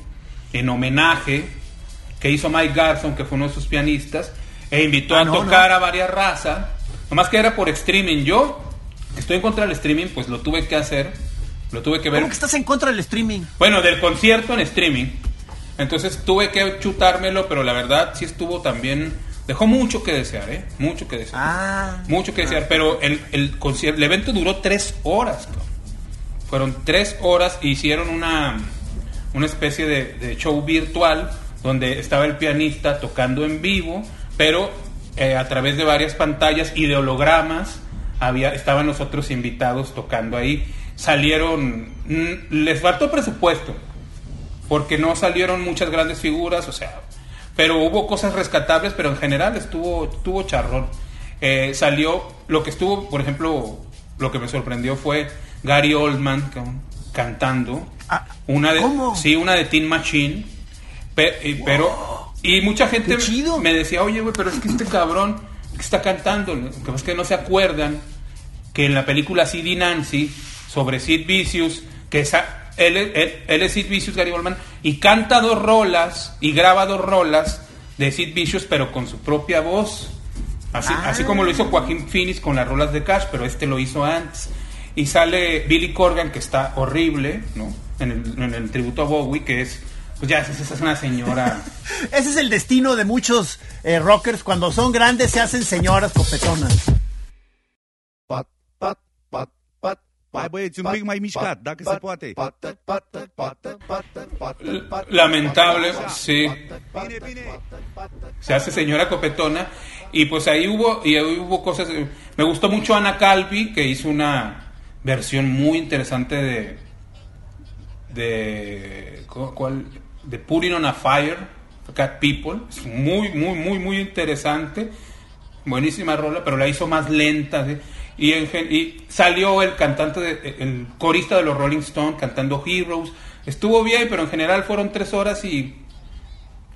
en homenaje, que hizo Mike Garson, que fue uno de sus pianistas, e invitó Ah, a no, tocar no. a varias razas. Nomás que era por streaming. Yo, que estoy en contra del streaming, pues lo tuve que hacer. Lo tuve que ver. ¿Cómo que estás en contra del streaming? Bueno, del concierto en streaming. Entonces tuve que chutármelo, pero la verdad sí estuvo también. Dejó mucho que desear, ¿eh? Mucho que desear. Ah. Mucho que desear, pero el, el, concierto, el evento duró tres horas. cabrón. Fueron tres horas e hicieron una, una especie de, de show virtual donde estaba el pianista tocando en vivo, pero eh, a través de varias pantallas y de hologramas había, estaban los otros invitados tocando ahí. Salieron, mm, les faltó presupuesto, porque no salieron muchas grandes figuras, o sea, pero hubo cosas rescatables, pero en general estuvo, estuvo charrón. Eh, salió, lo que estuvo, por ejemplo, lo que me sorprendió fue Gary Oldman cantando. Ah, una de, ¿cómo? Sí, una de Teen Machine. pero, y mucha gente chido. me decía, oye, güey, pero es que este cabrón está cantando, lo que es que no se acuerdan que en la película Sid y Nancy, sobre Sid Vicious, que esa, él, él- él es Sid Vicious, Gary Oldman, y canta dos rolas, y graba dos rolas de Sid Vicious, pero con su propia voz. Así, Ah. así como lo hizo Joaquín Phoenix con las rolas de Cash, pero este lo hizo antes. Y sale Billy Corgan, que está horrible, ¿no? En el, en el tributo a Bowie, que es, pues ya, esa esa es una señora. Ese es el destino de muchos eh, rockers. Cuando son grandes se hacen señoras copetonas. Hai băieți, un pic mai mișcat, dacă se poate. Lamentable, sí. Bine, bine. se hace señora copetona y pues ahí hubo y ahí hubo cosas eh, me gustó mucho Ana Calvi que hizo una versión muy interesante de de cu- cuál de Putting on a Fire Cat People es muy muy muy muy interesante buenísima rola pero la hizo más lenta ¿sí? Y, en gen- y salió el cantante de- el corista de los Rolling Stones cantando Heroes estuvo bien pero en general fueron tres horas y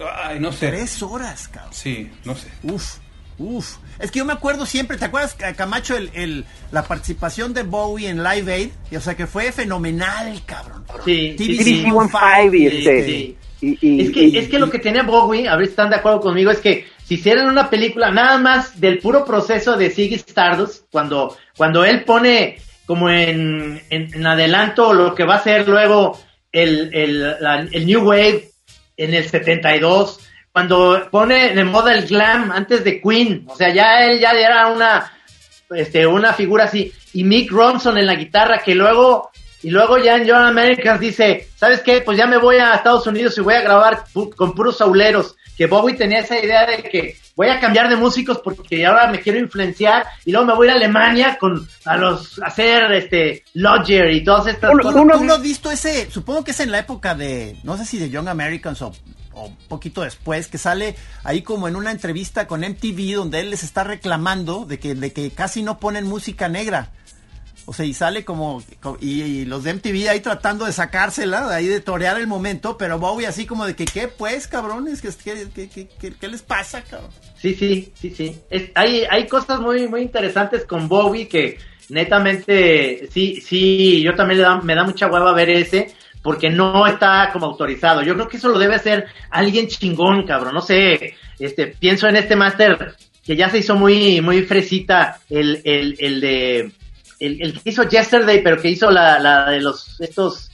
ay no sé Tres horas, cabrón. Sí, no sé. Uf, uf. Es que yo me acuerdo siempre, ¿te acuerdas, Ca- Camacho, el, el- la participación de Bowie en Live Aid? Y, o sea, que fue fenomenal, cabrón. Sí, sí, sí. TBC 15 y este. sí. Y, y- Es que, y- es que lo que tenía Bowie, a ver si están de acuerdo conmigo, es que si hicieran una película nada más del puro proceso de Ziggy Stardust, cuando, cuando él pone como en, en, adelanto lo que va a ser luego el, el, el New Wave en el 72, cuando pone de moda el glam antes de Queen, o sea, ya él ya era una, este, una figura así, y Mick Ronson en la guitarra, que luego, y luego ya en John Americans dice, ¿sabes qué? Pues ya me voy a Estados Unidos y voy a grabar pu- con puros sauleros, que Bowie tenía esa idea de que voy a cambiar de músicos porque ahora me quiero influenciar, y luego me voy a Alemania con, a los, a hacer, este, Lodger y todas estas Uno- cosas. ¿Tú, uno- tú no has visto ese? Supongo que es en la época de, no sé si de Young Americans o, o un poquito después, que sale ahí como en una entrevista con MTV donde él les está reclamando de que, de que casi no ponen música negra. O sea, y sale como, co- y, los de MTV ahí tratando de sacársela, ahí de torear el momento, pero Bowie así como de que, ¿qué pues, cabrones? ¿Qué, qué, qué, qué- les pasa, cabrón? Sí, sí, sí, sí. Hay, hay cosas muy, muy interesantes con Bowie que netamente, sí, sí, yo también le da- me da mucha hueva ver ese porque no está como autorizado. Yo creo que eso lo debe hacer alguien chingón, cabrón. No sé, este, pienso en este máster que ya se hizo muy, muy fresita, el, el, el de, el, el que hizo Yesterday, pero que hizo la, la de los, estos,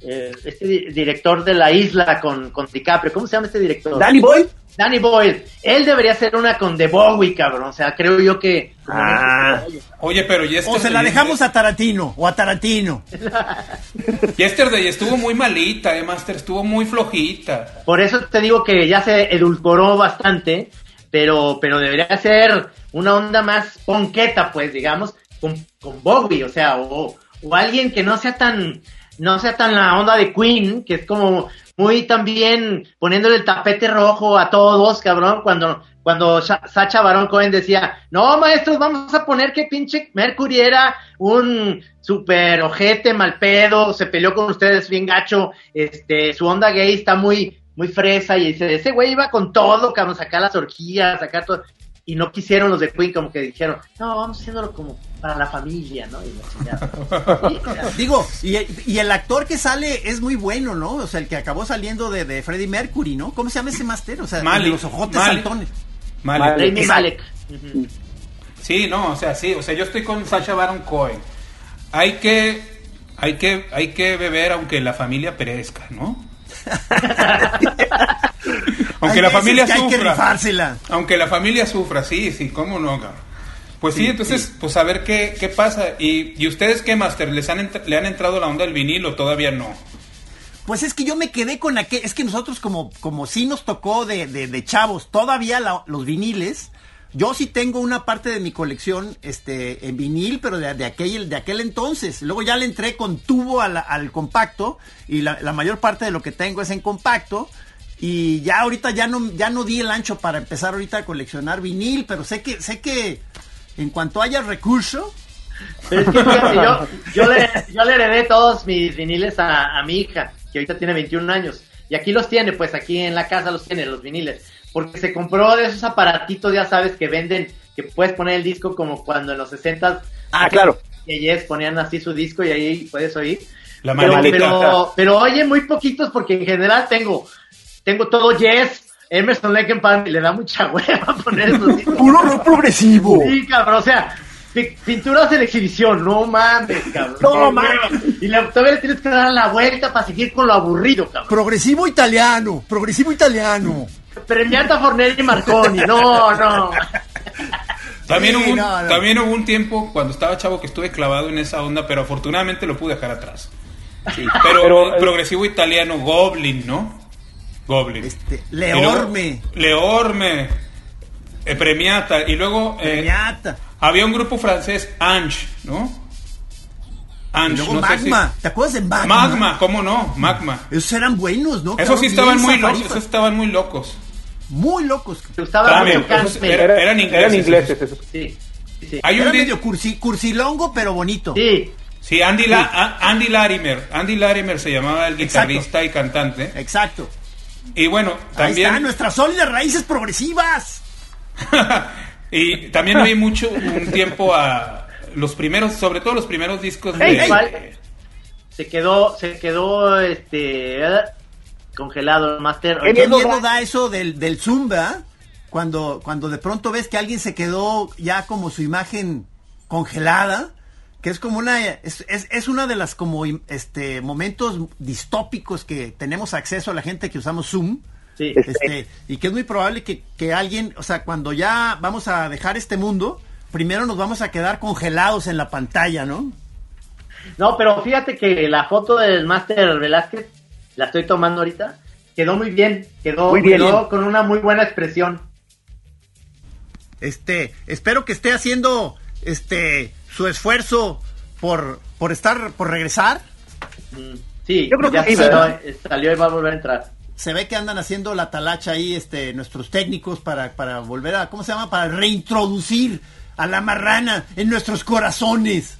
eh, este di- director de la isla con, con DiCaprio. ¿Cómo se llama este director? Danny Boy. Danny Boyle, él debería hacer una con The Bowie, cabrón. O sea, creo yo que. Ah. Oye, pero Yesterday, O se la dejamos a Tarantino, o a Tarantino. Yesterday estuvo muy malita, eh, Master, estuvo muy flojita. Por eso te digo que ya se edulcoró bastante, pero, pero debería ser una onda más ponqueta, pues, digamos, con, con Bowie, o sea, o, alguien que no sea tan, no sea tan la onda de Queen, que es como muy también poniéndole el tapete rojo a todos, cabrón, cuando, cuando Sa- Sacha Baron Cohen decía, no, maestros, vamos a poner que pinche Mercury era un super ojete, mal pedo, se peleó con ustedes bien gacho, este, su onda gay está muy, muy fresa, y dice, ese güey iba con todo, cabrón, sacar las orgías, sacar todo, y no quisieron los de Queen, como que dijeron, no, vamos haciéndolo como para la familia, ¿no? Y la chingada. Sí, o sea, Digo, y, y el actor que sale es muy bueno, ¿no? O sea, el que acabó saliendo de, de Freddie Mercury, ¿no? ¿Cómo se llama ese máster? O sea, Malik, los ojotes Malik. saltones. Mal. Mal. Rami Malek. Ujú. Sí, no, o sea, sí, o sea, yo estoy con Sasha Baron Cohen. Hay que, hay que, hay que beber aunque la familia perezca, ¿no? aunque Hay la familia que Hay que sufra. rifársela. Aunque la familia sufra, sí, sí, cómo no, cabrón? Pues sí, Sí, entonces, pues a ver qué, qué pasa. ¿Y, ¿Y ustedes qué, Master? ¿Les han ¿Le han entrado la onda del vinil o todavía no? Pues es que yo me quedé con aquel, es que nosotros como, como sí nos tocó de, de, de chavos todavía la- los viniles, yo sí tengo una parte de mi colección este, en vinil, pero de, de, aquel, de aquel entonces. Luego ya le entré con tubo a la- al compacto y la, la mayor parte de lo que tengo es en compacto. Y ya ahorita ya no, ya no di el ancho para empezar ahorita a coleccionar vinil, pero sé que, sé que en cuanto haya recurso, Pero es que fíjate, yo, yo, le, yo le heredé todos mis viniles a, a mi hija, que ahorita tiene 21 años. Y aquí los tiene, pues aquí en la casa los tiene, los viniles. Porque se compró de esos aparatitos, ya sabes, que venden, que puedes poner el disco como cuando en los 60 Ah, claro. y ellos ponían así su disco y ahí puedes oír. La Pero, pero, pero oye, muy poquitos porque en general tengo, tengo todo Yes, Emerson Lake and Palmer, y le da mucha hueva poner esos. Puro rock progresivo. Sí, cabrón, o sea, pi- pinturas en exhibición, no mames, cabrón. No mames. Y le, todavía le tienes que dar la vuelta para seguir con lo aburrido, cabrón. progresivo italiano, progresivo italiano. Premiata Fornelli y Marconi, no, no. También, Sí, hubo un, no, no. también hubo un tiempo cuando estaba chavo que estuve clavado en esa onda, pero afortunadamente lo pude dejar atrás. Pero, Pero, el eh, progresivo italiano, Goblin, ¿no? Goblin. Este, luego- Leorme, Leorme. eh, Premiata. Y luego eh, Premiata. había un grupo francés, Ange, ¿no? Y Ange, luego no sé si- Magma. ¿Te acuerdas de Magma? Magma, ¿cómo no? Magma. Esos eran buenos, ¿no? Esos sí estaban muy locos, esos estaban muy locos. Muy locos. También, mucho esos era- eran ingleses. Eran ingleses esos. Sí, sí. Hay un Era medio cursi, cursilongo, pero bonito. Sí, Sí, Andy, La- Andy Larimer. Andy Larimer se llamaba el Exacto. guitarrista y cantante. Exacto. Y bueno, Ahí también... están nuestras sólidas raíces progresivas. y también oí mucho un tiempo a los primeros, sobre todo los primeros discos de... Ey, ey. se quedó, se quedó, este, eh, congelado el Master. ¿Qué ¿Qué miedo miedo da? da eso del, del Zumba? cuando, cuando de pronto ves que alguien se quedó ya como su imagen congelada, que es como una, es, es, es una de las como este momentos distópicos que tenemos acceso a la gente que usamos Zoom. Sí. Este, y que es muy probable que, que alguien, o sea, cuando ya vamos a dejar este mundo, primero nos vamos a quedar congelados en la pantalla, ¿no? No, pero fíjate que la foto del Master Velázquez, la estoy tomando ahorita, quedó muy bien, quedó, Muy bien. quedó con una muy buena expresión. Este, espero que esté haciendo este su esfuerzo por, por estar, por regresar. Sí, Yo creo ya que sí, salió, y va a volver a entrar. Se ve que andan haciendo la talacha ahí, este, nuestros técnicos para, para volver a, ¿cómo se llama? Para reintroducir a la marrana en nuestros corazones.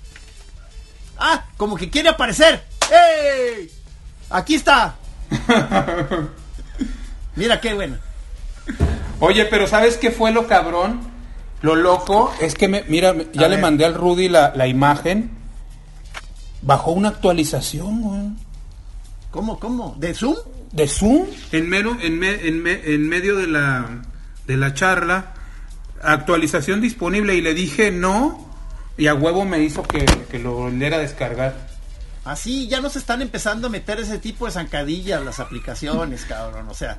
Ah, como que quiere aparecer. ¡Ey! Aquí está. Mira qué bueno. Oye, pero ¿sabes qué fue lo cabrón? Lo loco es que, me, mira, ya A le ver. mandé al Rudy la, la imagen. Bajó una actualización, güey. ¿Cómo, cómo? ¿De Zoom? ¿De Zoom? En, mero, en, me- en, me- en medio de la, de la charla, actualización disponible y le dije no. Y a huevo me hizo que, que lo volviera a descargar. Así ya nos están empezando a meter ese tipo de zancadillas las aplicaciones, cabrón. O sea,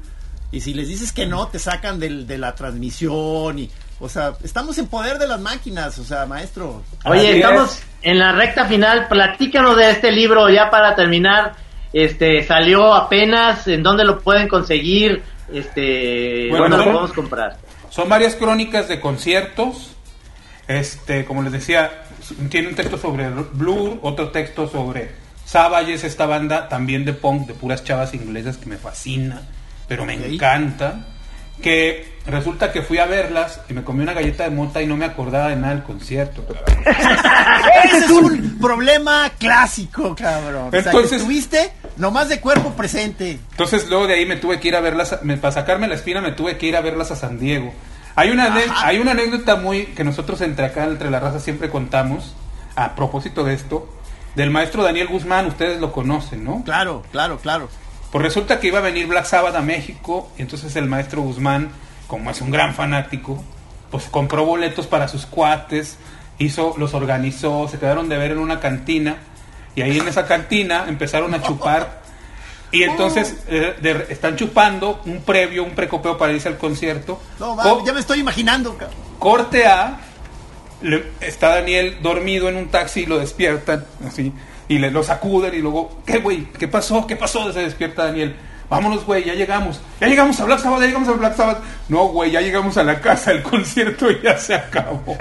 y si les dices que no, te sacan del, de la transmisión y, o sea, estamos en poder de las máquinas, o sea, maestro. Oye, Así estamos es. en la recta final. Platícanos de este libro ya para terminar. Este salió apenas. ¿En dónde lo pueden conseguir? Este, Bueno, ¿dónde lo podemos comprar? Son varias crónicas de conciertos. Este, como les decía, tiene un texto sobre Blur, otro texto sobre Savages, esta banda también de punk de puras chavas inglesas que me fascina, pero me encanta. Que resulta que fui a verlas y me comí una galleta de mota y no me acordaba de nada del concierto. cabrón. Ese es un problema clásico, cabrón. o sea, que Entonces- estuviste nomás de cuerpo presente. Entonces luego de ahí me tuve que ir a verlas, me- para sacarme la espina me tuve que ir a verlas a San Diego. Hay una, hay una anécdota muy que nosotros entre acá, entre la raza, siempre contamos, a propósito de esto, del maestro Daniel Guzmán, ustedes lo conocen, ¿no? Claro, claro, claro. Pues resulta que iba a venir Black Sabbath a México, y entonces el maestro Guzmán, como es un gran fanático, pues compró boletos para sus cuates, hizo, los organizó, se quedaron de ver en una cantina, y ahí en esa cantina empezaron a chupar, y entonces eh, de- están chupando un previo, un precopeo para irse al concierto. No, va, Co- ya me estoy imaginando, cabrón. Corte A, le- está Daniel dormido en un taxi y lo despiertan, así, y le lo sacuden y luego, ¿qué güey? ¿Qué pasó? ¿Qué pasó? Se despierta Daniel. Vámonos, güey, ya llegamos. Ya llegamos a Black Sabbath, ya llegamos a Black Sabbath. No, güey, ya llegamos a la casa, el concierto ya se acabó.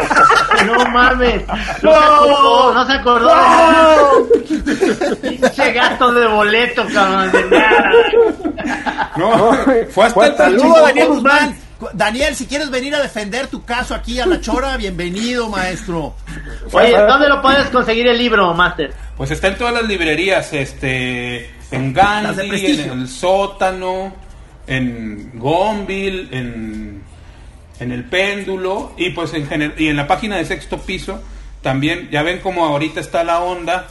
No mames. No, se acordó, no se acordó. Pinche gasto de boleto, cabrón. De nada. No, fue hasta el Saludo a Daniel Guzmán. Daniel, si quieres venir a defender tu caso aquí a la chora, bienvenido, maestro. Oye, ¿dónde lo puedes conseguir el libro, Master? Pues está en todas las librerías, este, en Gandhi, en el sótano, en Gonville, en, en el péndulo y pues en gener- y en la página de sexto piso también, ya ven como ahorita está la onda,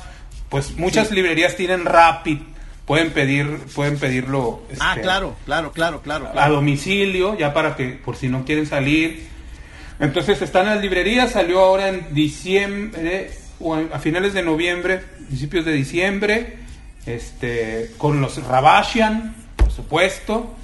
pues muchas librerías tienen Rapid, pueden pedir, pueden pedirlo Ah, este, claro, claro, claro, claro. a domicilio, ya para que, por si no quieren salir. Entonces están en las librerías, salió ahora en diciembre, o a finales de noviembre, principios de diciembre, este, con los Rabashian, por supuesto.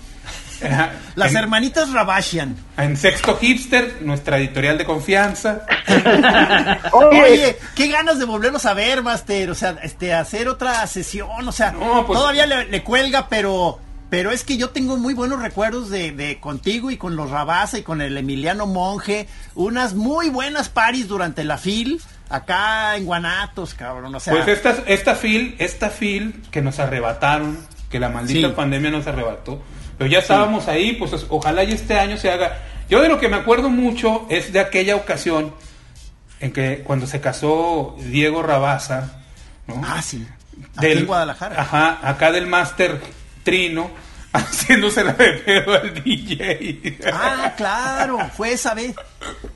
Las en, hermanitas Rabashian. en Sexto Hipster, nuestra editorial de confianza. Oye, Oye, qué ganas de volverlos a ver, Master. O sea, este, hacer otra sesión. O sea, No, pues- todavía le, le cuelga, pero, pero es que yo tengo muy buenos recuerdos de, de contigo y con los Rabasa y con el Emiliano Monje. Unas muy buenas paris durante la FIL. Acá en Guanatos, cabrón. O sea, Pues esta, esta fil, esta fil que nos arrebataron, que la maldita Sí. pandemia nos arrebató, pero ya estábamos ahí, pues ojalá y este año se haga. Yo de lo que me acuerdo mucho es de aquella ocasión en que cuando se casó Diego Rabasa, ¿no? ah, sí. Aquí en Guadalajara. Ajá, acá del Master Trino, haciéndose la de pedo al DJ. Ah, claro, fue esa vez.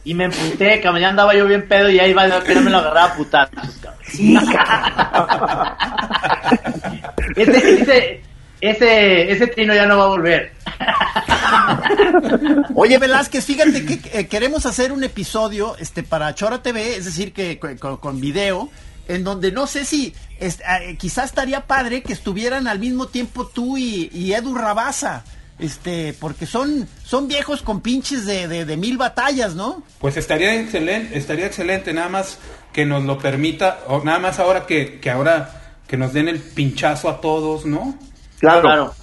Y me emputé, cabrón. Ya andaba yo bien pedo y ahí va, pero me lo agarraba a putazos, cabrón. Ese, ese, ese, ese trino ya no va a volver. Oye, Velázquez, fíjate que eh, queremos hacer un episodio este para Chora TV, es decir, que con, con video, en donde no sé si eh, quizás estaría padre que estuvieran al mismo tiempo tú y, Edu Rabasa. Este, porque son, son viejos con pinches de, de, mil batallas, ¿no? Pues estaría excelente, estaría excelente, nada más que nos lo permita, o nada más ahora que, que ahora que nos den el pinchazo a todos, ¿no? Claro. claro.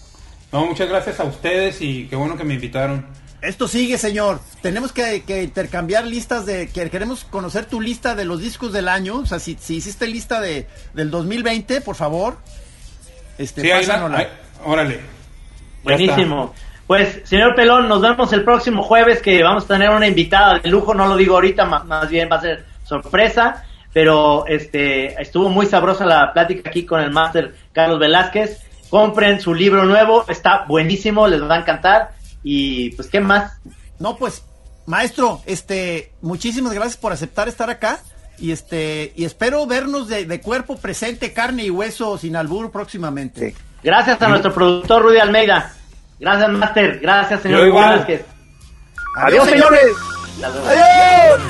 No, muchas gracias a ustedes y qué bueno que me invitaron. Esto sigue, señor. Tenemos que, intercambiar listas de... Que queremos conocer tu lista de los discos del año. O sea, si, si hiciste lista de, del 2020, por favor. Este, sí, ahí órale. Buenísimo. Pues, señor Pelón, nos vemos el próximo jueves que vamos a tener una invitada de lujo. No lo digo ahorita, más, bien va a ser sorpresa. Pero este estuvo muy sabrosa la plática aquí con el máster Carlos Velázquez. Compren su libro nuevo, está buenísimo, les va a encantar y pues, ¿qué más? No, pues, maestro, este, muchísimas gracias por aceptar estar acá. Y este, y espero vernos de, cuerpo presente, carne y hueso sin albur próximamente. Gracias a nuestro productor Rudy Almeida. Gracias, Master. Gracias, señor Adiós, señores. Adiós.